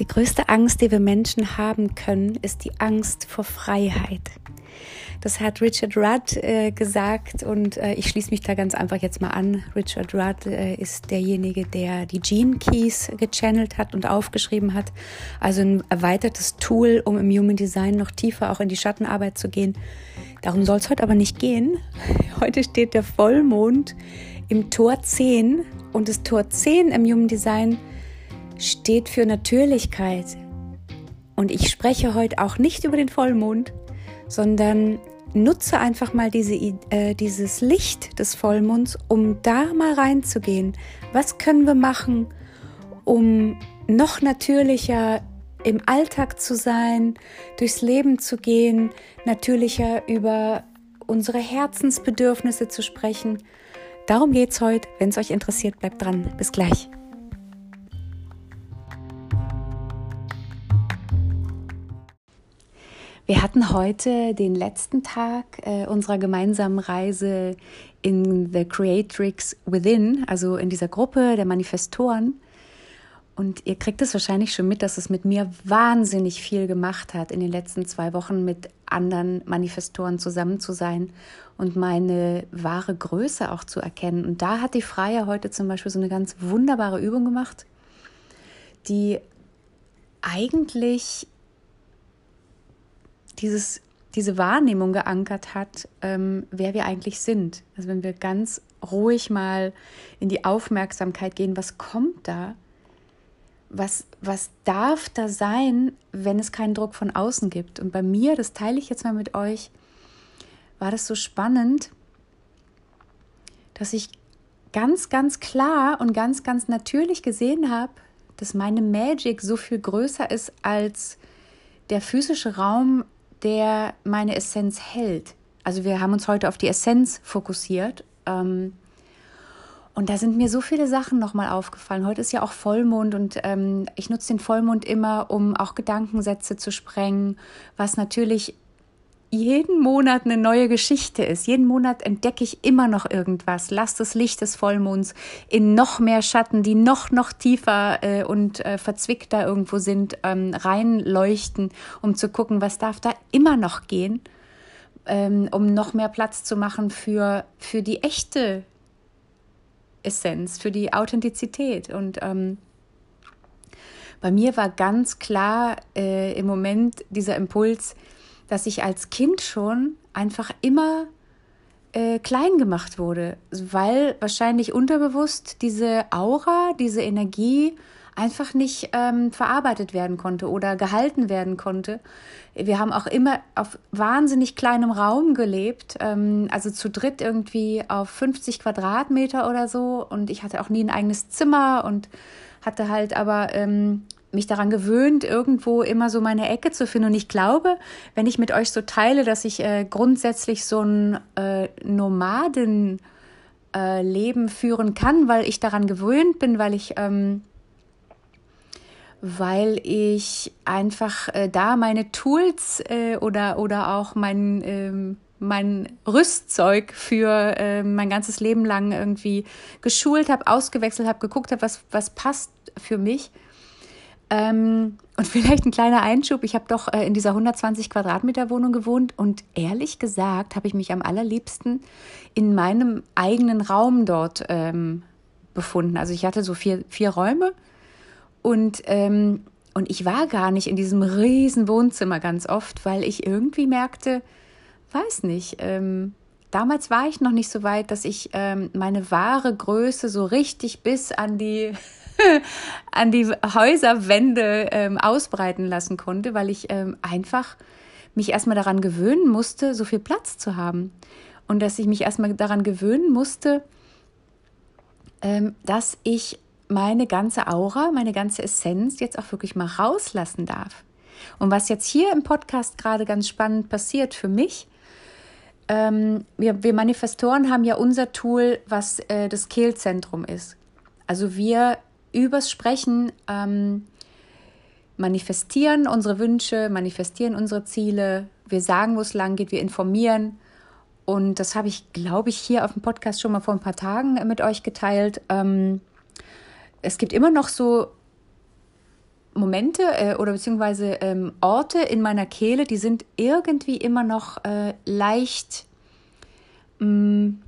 Die größte Angst, die wir Menschen haben können, ist die Angst vor Freiheit. Das hat Richard Rudd äh, gesagt und äh, ich schließe mich da ganz einfach jetzt mal an. Richard Rudd äh, ist derjenige, der die Gene Keys gechannelt hat und aufgeschrieben hat. Also ein erweitertes Tool, um im Human Design noch tiefer auch in die Schattenarbeit zu gehen. Darum soll es heute aber nicht gehen. Heute steht der Vollmond im Tor 10 und das Tor 10 im Human Design steht für Natürlichkeit. Und ich spreche heute auch nicht über den Vollmond, sondern nutze einfach mal diese, äh, dieses Licht des Vollmonds, um da mal reinzugehen. Was können wir machen, um noch natürlicher im Alltag zu sein, durchs Leben zu gehen, natürlicher über unsere Herzensbedürfnisse zu sprechen. Darum geht es heute. Wenn es euch interessiert, bleibt dran. Bis gleich. Wir hatten heute den letzten Tag äh, unserer gemeinsamen Reise in The Creatrix Within, also in dieser Gruppe der Manifestoren. Und ihr kriegt es wahrscheinlich schon mit, dass es mit mir wahnsinnig viel gemacht hat, in den letzten zwei Wochen mit anderen Manifestoren zusammen zu sein und meine wahre Größe auch zu erkennen. Und da hat die Freie heute zum Beispiel so eine ganz wunderbare Übung gemacht, die eigentlich dieses, diese Wahrnehmung geankert hat, ähm, wer wir eigentlich sind. Also wenn wir ganz ruhig mal in die Aufmerksamkeit gehen, was kommt da? Was, was darf da sein, wenn es keinen Druck von außen gibt? Und bei mir, das teile ich jetzt mal mit euch, war das so spannend, dass ich ganz, ganz klar und ganz, ganz natürlich gesehen habe, dass meine Magic so viel größer ist als der physische Raum, der meine Essenz hält. Also wir haben uns heute auf die Essenz fokussiert. Ähm, und da sind mir so viele Sachen nochmal aufgefallen. Heute ist ja auch Vollmond und ähm, ich nutze den Vollmond immer, um auch Gedankensätze zu sprengen, was natürlich jeden Monat eine neue Geschichte ist. Jeden Monat entdecke ich immer noch irgendwas. Lass das Licht des Vollmonds in noch mehr Schatten, die noch, noch tiefer äh, und äh, verzwickter irgendwo sind, ähm, reinleuchten, um zu gucken, was darf da immer noch gehen, ähm, um noch mehr Platz zu machen für, für die echte Essenz, für die Authentizität. Und ähm, bei mir war ganz klar äh, im Moment dieser Impuls, dass ich als Kind schon einfach immer äh, klein gemacht wurde, weil wahrscheinlich unterbewusst diese Aura, diese Energie einfach nicht ähm, verarbeitet werden konnte oder gehalten werden konnte. Wir haben auch immer auf wahnsinnig kleinem Raum gelebt, ähm, also zu dritt irgendwie auf 50 Quadratmeter oder so. Und ich hatte auch nie ein eigenes Zimmer und hatte halt aber ähm, mich daran gewöhnt, irgendwo immer so meine Ecke zu finden. Und ich glaube, wenn ich mit euch so teile, dass ich äh, grundsätzlich so ein äh, Nomadenleben äh, führen kann, weil ich daran gewöhnt bin, weil ich, ähm, weil ich einfach äh, da meine Tools äh, oder, oder auch mein, ähm, mein Rüstzeug für äh, mein ganzes Leben lang irgendwie geschult habe, ausgewechselt habe, geguckt habe, was, was passt für mich ähm, und vielleicht ein kleiner Einschub. Ich habe doch äh, in dieser 120 Quadratmeter Wohnung gewohnt und ehrlich gesagt habe ich mich am allerliebsten in meinem eigenen Raum dort ähm, befunden. Also ich hatte so vier, vier Räume und, ähm, und ich war gar nicht in diesem riesen Wohnzimmer ganz oft, weil ich irgendwie merkte, weiß nicht, ähm, damals war ich noch nicht so weit, dass ich ähm, meine wahre Größe so richtig bis an die an die Häuserwände ähm, ausbreiten lassen konnte, weil ich ähm, einfach mich erstmal daran gewöhnen musste, so viel Platz zu haben. Und dass ich mich erstmal daran gewöhnen musste, ähm, dass ich meine ganze Aura, meine ganze Essenz jetzt auch wirklich mal rauslassen darf. Und was jetzt hier im Podcast gerade ganz spannend passiert für mich, ähm, wir, wir Manifestoren haben ja unser Tool, was äh, das Kehlzentrum ist. Also wir übers Sprechen ähm, manifestieren unsere Wünsche, manifestieren unsere Ziele. Wir sagen, wo es lang geht, wir informieren. Und das habe ich, glaube ich, hier auf dem Podcast schon mal vor ein paar Tagen mit euch geteilt. Ähm, es gibt immer noch so Momente äh, oder beziehungsweise ähm, Orte in meiner Kehle, die sind irgendwie immer noch äh, leicht mh, mm,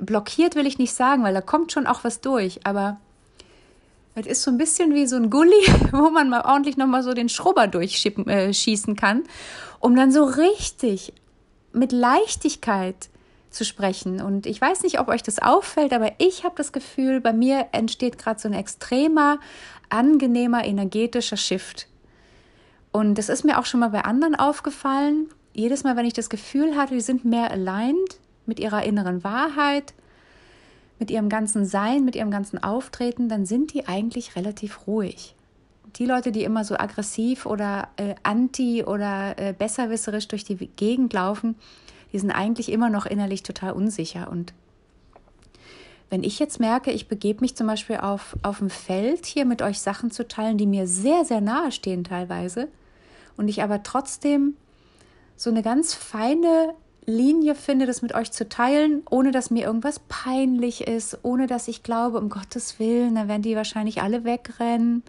blockiert, will ich nicht sagen, weil da kommt schon auch was durch, aber es ist so ein bisschen wie so ein Gully, wo man mal ordentlich nochmal so den Schrubber durchschießen äh, kann, um dann so richtig mit Leichtigkeit zu sprechen. Und ich weiß nicht, ob euch das auffällt, aber ich habe das Gefühl, bei mir entsteht gerade so ein extremer, angenehmer, energetischer Shift. Und das ist mir auch schon mal bei anderen aufgefallen. Jedes Mal, wenn ich das Gefühl hatte, die sind mehr aligned mit ihrer inneren Wahrheit, mit ihrem ganzen Sein, mit ihrem ganzen Auftreten, dann sind die eigentlich relativ ruhig. Die Leute, die immer so aggressiv oder äh, anti oder äh, besserwisserisch durch die Gegend laufen, die sind eigentlich immer noch innerlich total unsicher. Und wenn ich jetzt merke, ich begebe mich zum Beispiel auf, auf dem Feld hier mit euch Sachen zu teilen, die mir sehr, sehr nahe stehen teilweise, und ich aber trotzdem so eine ganz feine Linie finde, das mit euch zu teilen, ohne dass mir irgendwas peinlich ist, ohne dass ich glaube, um Gottes Willen, dann werden die wahrscheinlich alle wegrennen.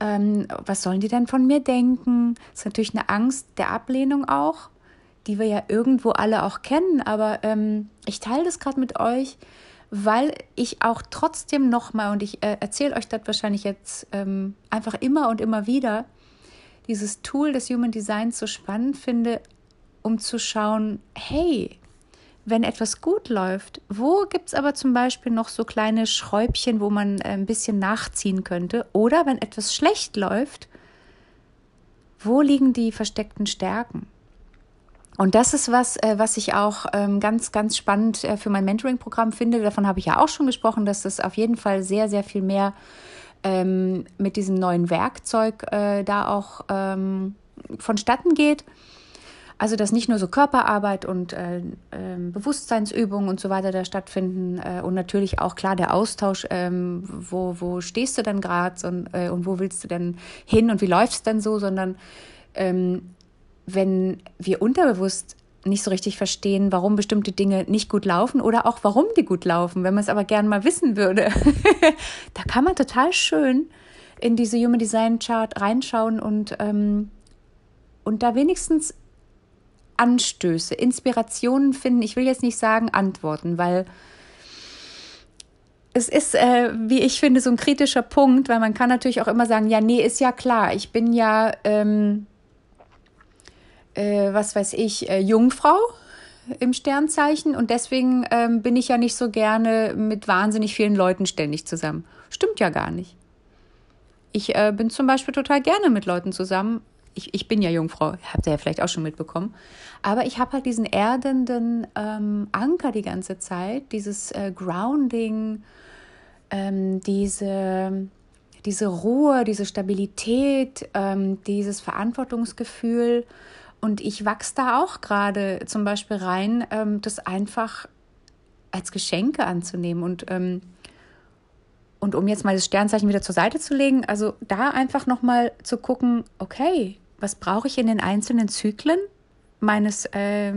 Ähm, was sollen die denn von mir denken? Das ist natürlich eine Angst der Ablehnung auch die wir ja irgendwo alle auch kennen, aber ähm, ich teile das gerade mit euch, weil ich auch trotzdem nochmal, und ich äh, erzähle euch das wahrscheinlich jetzt ähm, einfach immer und immer wieder, dieses Tool des Human Designs so spannend finde, um zu schauen, hey, wenn etwas gut läuft, wo gibt es aber zum Beispiel noch so kleine Schräubchen, wo man äh, ein bisschen nachziehen könnte? Oder wenn etwas schlecht läuft, wo liegen die versteckten Stärken? Und das ist was, äh, was ich auch ähm, ganz, ganz spannend äh, für mein Mentoring-Programm finde. Davon habe ich ja auch schon gesprochen, dass das auf jeden Fall sehr, sehr viel mehr ähm, mit diesem neuen Werkzeug da auch ähm, vonstatten geht. Also dass nicht nur so Körperarbeit und äh, äh, Bewusstseinsübungen und so weiter da stattfinden äh, und natürlich auch klar der Austausch, ähm, wo, wo stehst du denn gerade und, äh, und wo willst du denn hin und wie läuft es denn so, sondern ähm, wenn wir unterbewusst nicht so richtig verstehen, warum bestimmte Dinge nicht gut laufen oder auch warum die gut laufen, wenn man es aber gern mal wissen würde. da kann man total schön in diese Human Design Chart reinschauen und, ähm, und da wenigstens Anstöße, Inspirationen finden. Ich will jetzt nicht sagen Antworten, weil es ist, äh, wie ich finde, so ein kritischer Punkt, weil man kann natürlich auch immer sagen, ja, nee, ist ja klar, ich bin ja. Ähm, äh, was weiß ich, äh, Jungfrau im Sternzeichen und deswegen ähm, bin ich ja nicht so gerne mit wahnsinnig vielen Leuten ständig zusammen. Stimmt ja gar nicht. Ich äh, bin zum Beispiel total gerne mit Leuten zusammen. Ich, ich bin ja Jungfrau, habt ihr ja vielleicht auch schon mitbekommen. Aber ich habe halt diesen erdenden ähm, Anker die ganze Zeit, dieses äh, Grounding, ähm, diese, diese Ruhe, diese Stabilität, ähm, dieses Verantwortungsgefühl. Und ich wachse da auch gerade zum Beispiel rein, ähm, das einfach als Geschenke anzunehmen und ähm, und um jetzt mal das Sternzeichen wieder zur Seite zu legen, also da einfach nochmal zu gucken, okay, was brauche ich in den einzelnen Zyklen meines äh,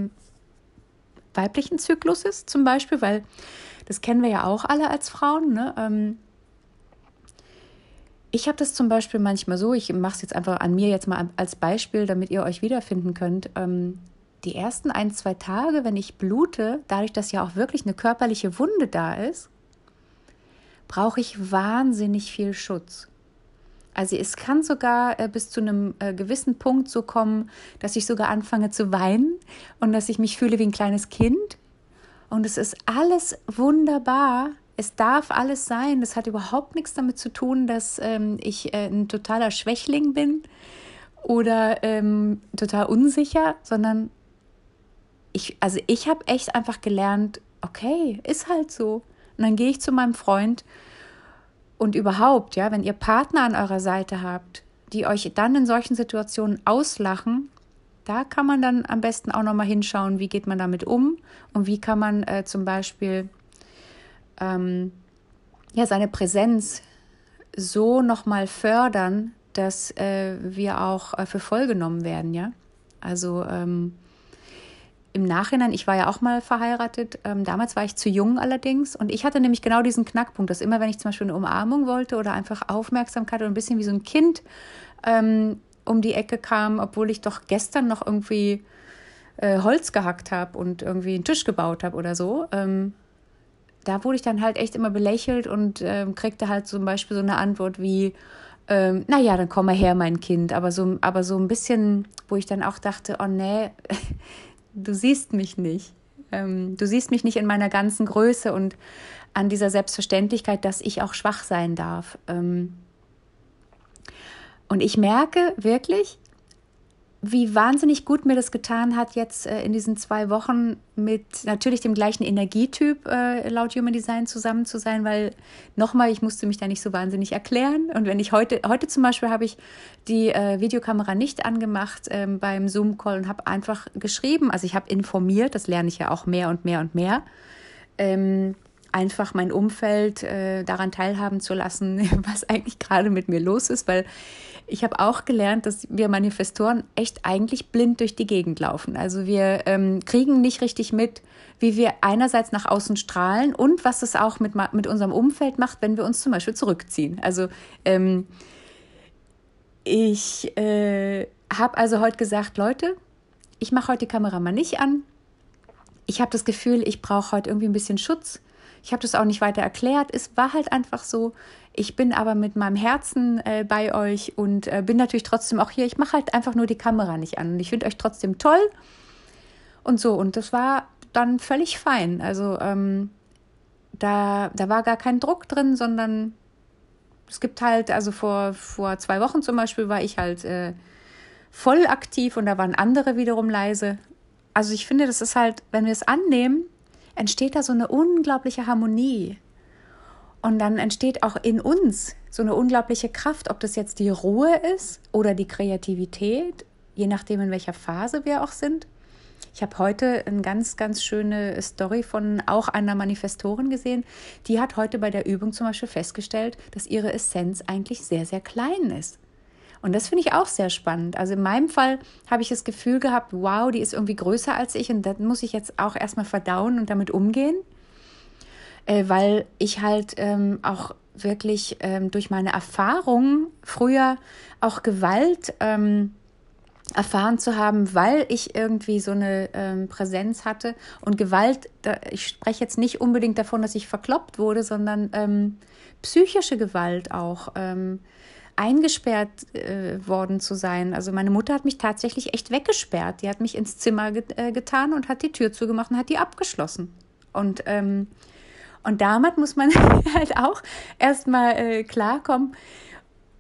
weiblichen Zykluses zum Beispiel, weil das kennen wir ja auch alle als Frauen. Ne? Ähm, ich habe das zum Beispiel manchmal so, ich mache es jetzt einfach an mir jetzt mal als Beispiel, damit ihr euch wiederfinden könnt. Ähm, die ersten ein, zwei Tage, wenn ich blute, dadurch, dass ja auch wirklich eine körperliche Wunde da ist, brauche ich wahnsinnig viel Schutz. Also es kann sogar äh, bis zu einem äh, gewissen Punkt so kommen, dass ich sogar anfange zu weinen und dass ich mich fühle wie ein kleines Kind. Und es ist alles wunderbar, es darf alles sein. Das hat überhaupt nichts damit zu tun, dass ähm, ich äh, ein totaler Schwächling bin oder ähm, total unsicher, sondern ich, also ich habe echt einfach gelernt, okay, ist halt so. Und dann gehe ich zu meinem Freund und überhaupt, ja, wenn ihr Partner an eurer Seite habt, die euch dann in solchen Situationen auslachen, da kann man dann am besten auch nochmal hinschauen, wie geht man damit um und wie kann man äh, zum Beispiel ähm, ja, seine Präsenz so nochmal fördern, dass äh, wir auch äh, für voll genommen werden, ja. Also ähm, im Nachhinein, ich war ja auch mal verheiratet, ähm, damals war ich zu jung allerdings und ich hatte nämlich genau diesen Knackpunkt, dass immer, wenn ich zum Beispiel eine Umarmung wollte oder einfach Aufmerksamkeit oder ein bisschen wie so ein Kind ähm, um die Ecke kam, obwohl ich doch gestern noch irgendwie äh, Holz gehackt habe und irgendwie einen Tisch gebaut habe oder so, ähm, da wurde ich dann halt echt immer belächelt und ähm, kriegte halt zum Beispiel so eine Antwort wie, ähm, naja, dann komm mal her, mein Kind. Aber so, aber so ein bisschen, wo ich dann auch dachte, oh nee, du siehst mich nicht. Ähm, du siehst mich nicht in meiner ganzen Größe und an dieser Selbstverständlichkeit, dass ich auch schwach sein darf. Ähm, und ich merke wirklich, wie wahnsinnig gut mir das getan hat, jetzt äh, in diesen zwei Wochen mit natürlich dem gleichen Energietyp äh, laut Human Design zusammen zu sein, weil nochmal, ich musste mich da nicht so wahnsinnig erklären. Und wenn ich heute, heute zum Beispiel habe ich die äh, Videokamera nicht angemacht ähm, beim Zoom-Call und habe einfach geschrieben, also ich habe informiert, das lerne ich ja auch mehr und mehr und mehr. Ähm, einfach mein Umfeld äh, daran teilhaben zu lassen, was eigentlich gerade mit mir los ist, weil ich habe auch gelernt, dass wir Manifestoren echt eigentlich blind durch die Gegend laufen. Also wir ähm, kriegen nicht richtig mit, wie wir einerseits nach außen strahlen und was es auch mit, mit unserem Umfeld macht, wenn wir uns zum Beispiel zurückziehen. Also ähm, ich äh, habe also heute gesagt, Leute, ich mache heute die Kamera mal nicht an. Ich habe das Gefühl, ich brauche heute irgendwie ein bisschen Schutz. Ich habe das auch nicht weiter erklärt. Es war halt einfach so. Ich bin aber mit meinem Herzen äh, bei euch und äh, bin natürlich trotzdem auch hier. Ich mache halt einfach nur die Kamera nicht an. Und ich finde euch trotzdem toll und so. Und das war dann völlig fein. Also ähm, da, da war gar kein Druck drin, sondern es gibt halt, also vor, vor zwei Wochen zum Beispiel war ich halt äh, voll aktiv und da waren andere wiederum leise. Also ich finde, das ist halt, wenn wir es annehmen, entsteht da so eine unglaubliche Harmonie. Und dann entsteht auch in uns so eine unglaubliche Kraft, ob das jetzt die Ruhe ist oder die Kreativität, je nachdem, in welcher Phase wir auch sind. Ich habe heute eine ganz, ganz schöne Story von auch einer Manifestorin gesehen. Die hat heute bei der Übung zum Beispiel festgestellt, dass ihre Essenz eigentlich sehr, sehr klein ist. Und das finde ich auch sehr spannend. Also in meinem Fall habe ich das Gefühl gehabt, wow, die ist irgendwie größer als ich und das muss ich jetzt auch erstmal verdauen und damit umgehen äh, weil ich halt ähm, auch wirklich ähm, durch meine Erfahrungen früher auch Gewalt ähm, erfahren zu haben, weil ich irgendwie so eine ähm, Präsenz hatte. Und Gewalt, da, ich spreche jetzt nicht unbedingt davon, dass ich verkloppt wurde, sondern ähm, psychische Gewalt auch. Eingesperrt äh, worden zu sein. Also meine Mutter hat mich tatsächlich echt weggesperrt. Die hat mich ins Zimmer get äh, getan und hat die Tür zugemacht und hat die abgeschlossen. Und ähm, und damit muss man halt auch erstmal äh, klarkommen.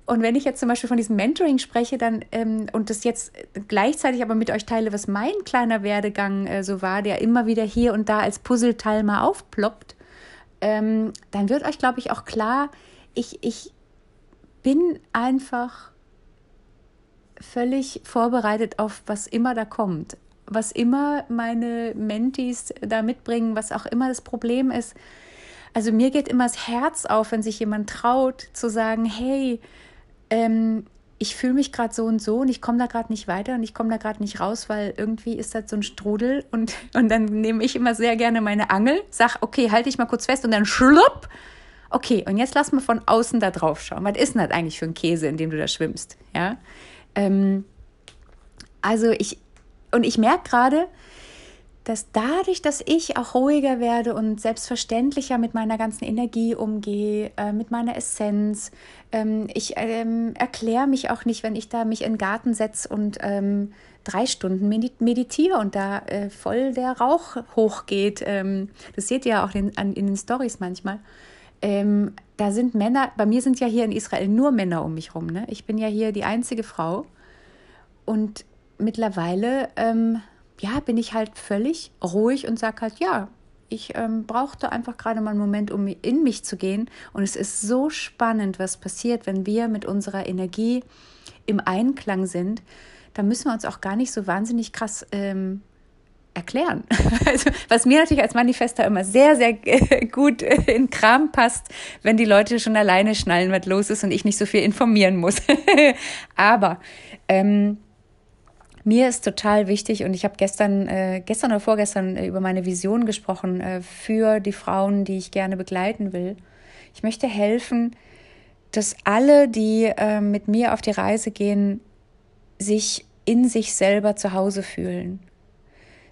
Und wenn ich jetzt zum Beispiel von diesem Mentoring spreche, dann ähm, und das jetzt gleichzeitig aber mit euch teile, was mein kleiner Werdegang äh, so war, der immer wieder hier und da als Puzzleteil mal aufploppt, ähm, dann wird euch, glaube ich, auch klar, ich, ich bin einfach völlig vorbereitet auf was immer da kommt. Was immer meine Mentees da mitbringen, was auch immer das Problem ist, also mir geht immer das Herz auf, wenn sich jemand traut zu sagen, hey, ähm, ich fühle mich gerade so und so und ich komme da gerade nicht weiter und ich komme da gerade nicht raus, weil irgendwie ist das so ein Strudel und, und dann nehme ich immer sehr gerne meine Angel, sag, okay, halte ich mal kurz fest und dann schlupp. Okay, und jetzt lass mal von außen da drauf schauen. Was ist denn das eigentlich für ein Käse, in dem du da schwimmst? Ja. Ähm, also ich, und ich merke gerade, dass dadurch, dass ich auch ruhiger werde und selbstverständlicher mit meiner ganzen Energie umgehe, äh, mit meiner Essenz, ähm, ich ähm, erkläre mich auch nicht, wenn ich da mich in den Garten setze und ähm, drei Stunden meditiere und da äh, voll der Rauch hochgeht. Ähm, das seht ihr ja auch in, in den Stories manchmal. Ähm, da sind Männer, bei mir sind ja hier in Israel nur Männer um mich rum. Ne? Ich bin ja hier die einzige Frau und mittlerweile ähm, ja, bin ich halt völlig ruhig und sage halt, ja, ich ähm, brauchte einfach gerade mal einen Moment, um in mich zu gehen. Und es ist so spannend, was passiert, wenn wir mit unserer Energie im Einklang sind. Da müssen wir uns auch gar nicht so wahnsinnig krass ähm, erklären. Also, was mir natürlich als Manifester immer sehr, sehr gut in Kram passt, wenn die Leute schon alleine schnallen, was los ist und ich nicht so viel informieren muss. Aber ähm, mir ist total wichtig und ich habe gestern, äh, gestern oder vorgestern äh, über meine Vision gesprochen äh, für die Frauen, die ich gerne begleiten will. Ich möchte helfen, dass alle, die äh, mit mir auf die Reise gehen, sich in sich selber zu Hause fühlen.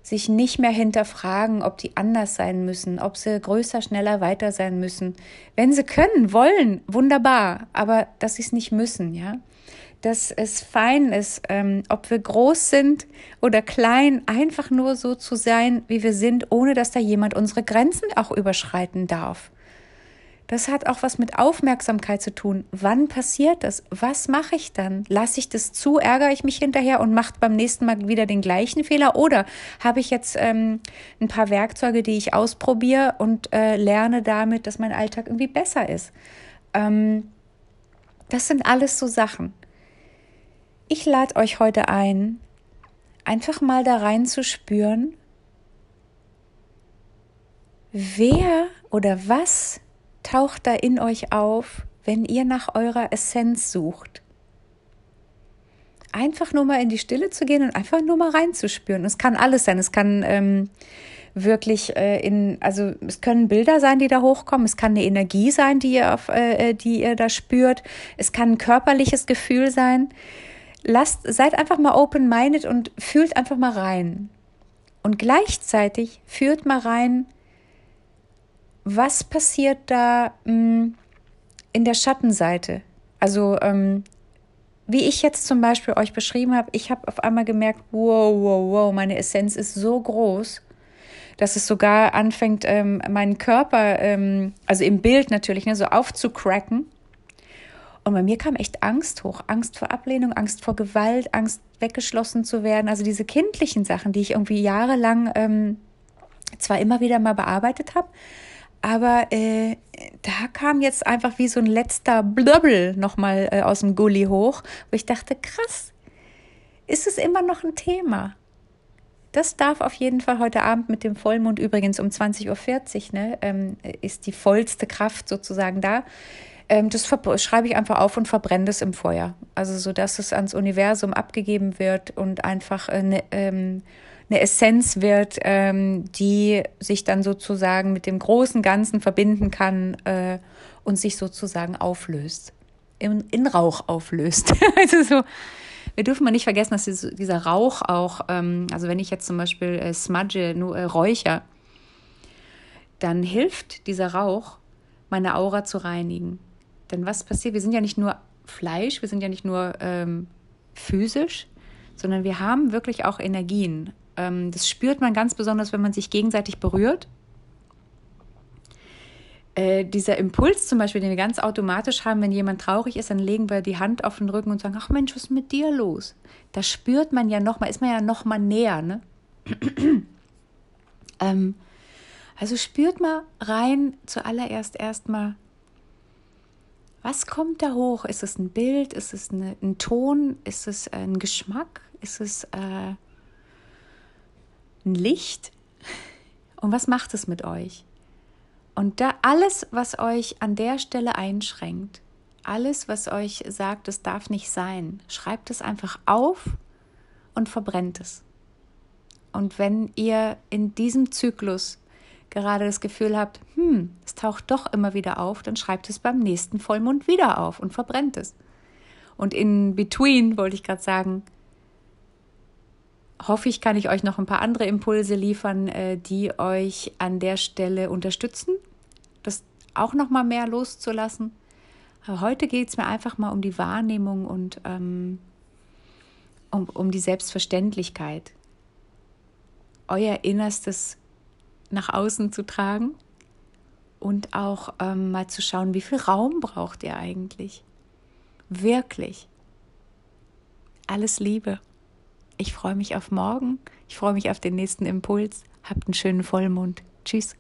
Sich nicht mehr hinterfragen, ob die anders sein müssen, ob sie größer, schneller, weiter sein müssen. Wenn sie können, wollen, wunderbar, aber dass sie es nicht müssen, ja dass es fein ist, ähm, ob wir groß sind oder klein, einfach nur so zu sein, wie wir sind, ohne dass da jemand unsere Grenzen auch überschreiten darf. Das hat auch was mit Aufmerksamkeit zu tun. Wann passiert das? Was mache ich dann? Lasse ich das zu? Ärgere ich mich hinterher und mache beim nächsten Mal wieder den gleichen Fehler? Oder habe ich jetzt ähm, ein paar Werkzeuge, die ich ausprobiere und äh, lerne damit, dass mein Alltag irgendwie besser ist? Ähm, das sind alles so Sachen. Ich lade euch heute ein, einfach mal da rein zu spüren, wer oder was taucht da in euch auf, wenn ihr nach eurer Essenz sucht. Einfach nur mal in die Stille zu gehen und einfach nur mal reinzuspüren. Es kann alles sein. Es kann ähm, wirklich äh, in, also es können Bilder sein, die da hochkommen. Es kann eine Energie sein, die ihr, auf, äh, die ihr da spürt. Es kann ein körperliches Gefühl sein lasst, seid einfach mal open-minded und fühlt einfach mal rein. Und gleichzeitig führt mal rein, was passiert da mh, hm, in der Schattenseite. Also ähm, wie ich jetzt zum Beispiel euch beschrieben habe, ich habe auf einmal gemerkt, wow, wow, wow, meine Essenz ist so groß, dass es sogar anfängt, ähm, meinen Körper, ähm, also im Bild natürlich, ne, so aufzucracken. Und bei mir kam echt Angst hoch. Angst vor Ablehnung, Angst vor Gewalt, Angst weggeschlossen zu werden. Also diese kindlichen Sachen, die ich irgendwie jahrelang ähm, zwar immer wieder mal bearbeitet habe, aber äh, da kam jetzt einfach wie so ein letzter Blöbbel nochmal äh, aus dem Gully hoch, wo ich dachte, krass, ist es immer noch ein Thema? Das darf auf jeden Fall heute Abend mit dem Vollmond übrigens um 20.40 Uhr, ne, ähm, ist die vollste Kraft sozusagen da ähm, das schreibe ich einfach auf und verbrenne es im Feuer. Also so, dass es ans Universum abgegeben wird und einfach eine, ähm, eine Essenz wird, ähm, die sich dann sozusagen mit dem großen Ganzen verbinden kann äh, und sich sozusagen auflöst, in, in Rauch auflöst. also so, wir dürfen mal nicht vergessen, dass dieser Rauch auch, ähm, also wenn ich jetzt zum Beispiel äh, smudge, nur äh, räucher, dann hilft dieser Rauch, meine Aura zu reinigen. Denn was passiert? Wir sind ja nicht nur Fleisch, wir sind ja nicht nur ähm, physisch, sondern wir haben wirklich auch Energien. Ähm, das spürt man ganz besonders, wenn man sich gegenseitig berührt. Äh, dieser Impuls zum Beispiel, den wir ganz automatisch haben, wenn jemand traurig ist, dann legen wir die Hand auf den Rücken und sagen, ach Mensch, was ist mit dir los? Da spürt man ja nochmal, ist man ja nochmal näher. Ne? ähm, also spürt mal rein zuallererst erstmal, was kommt da hoch? Ist es ein Bild? Ist es eine, ein Ton? Ist es ein Geschmack? Ist es äh, ein Licht? Und was macht es mit euch? Und da alles, was euch an der Stelle einschränkt, alles, was euch sagt, es darf nicht sein, schreibt es einfach auf und verbrennt es. Und wenn ihr in diesem Zyklus gerade das Gefühl habt, hm, es taucht doch immer wieder auf, dann schreibt es beim nächsten Vollmond wieder auf und verbrennt es. Und in between wollte ich gerade sagen, hoffe ich, kann ich euch noch ein paar andere Impulse liefern, äh, die euch an der Stelle unterstützen, das auch noch mal mehr loszulassen. Aber heute geht es mir einfach mal um die Wahrnehmung und ähm, um, um die Selbstverständlichkeit. Euer Innerstes nach außen zu tragen und auch ähm, mal zu schauen, wie viel Raum braucht ihr eigentlich? Wirklich. Alles Liebe. Ich freue mich auf morgen. Ich freue mich auf den nächsten Impuls. Habt einen schönen Vollmond. Tschüss.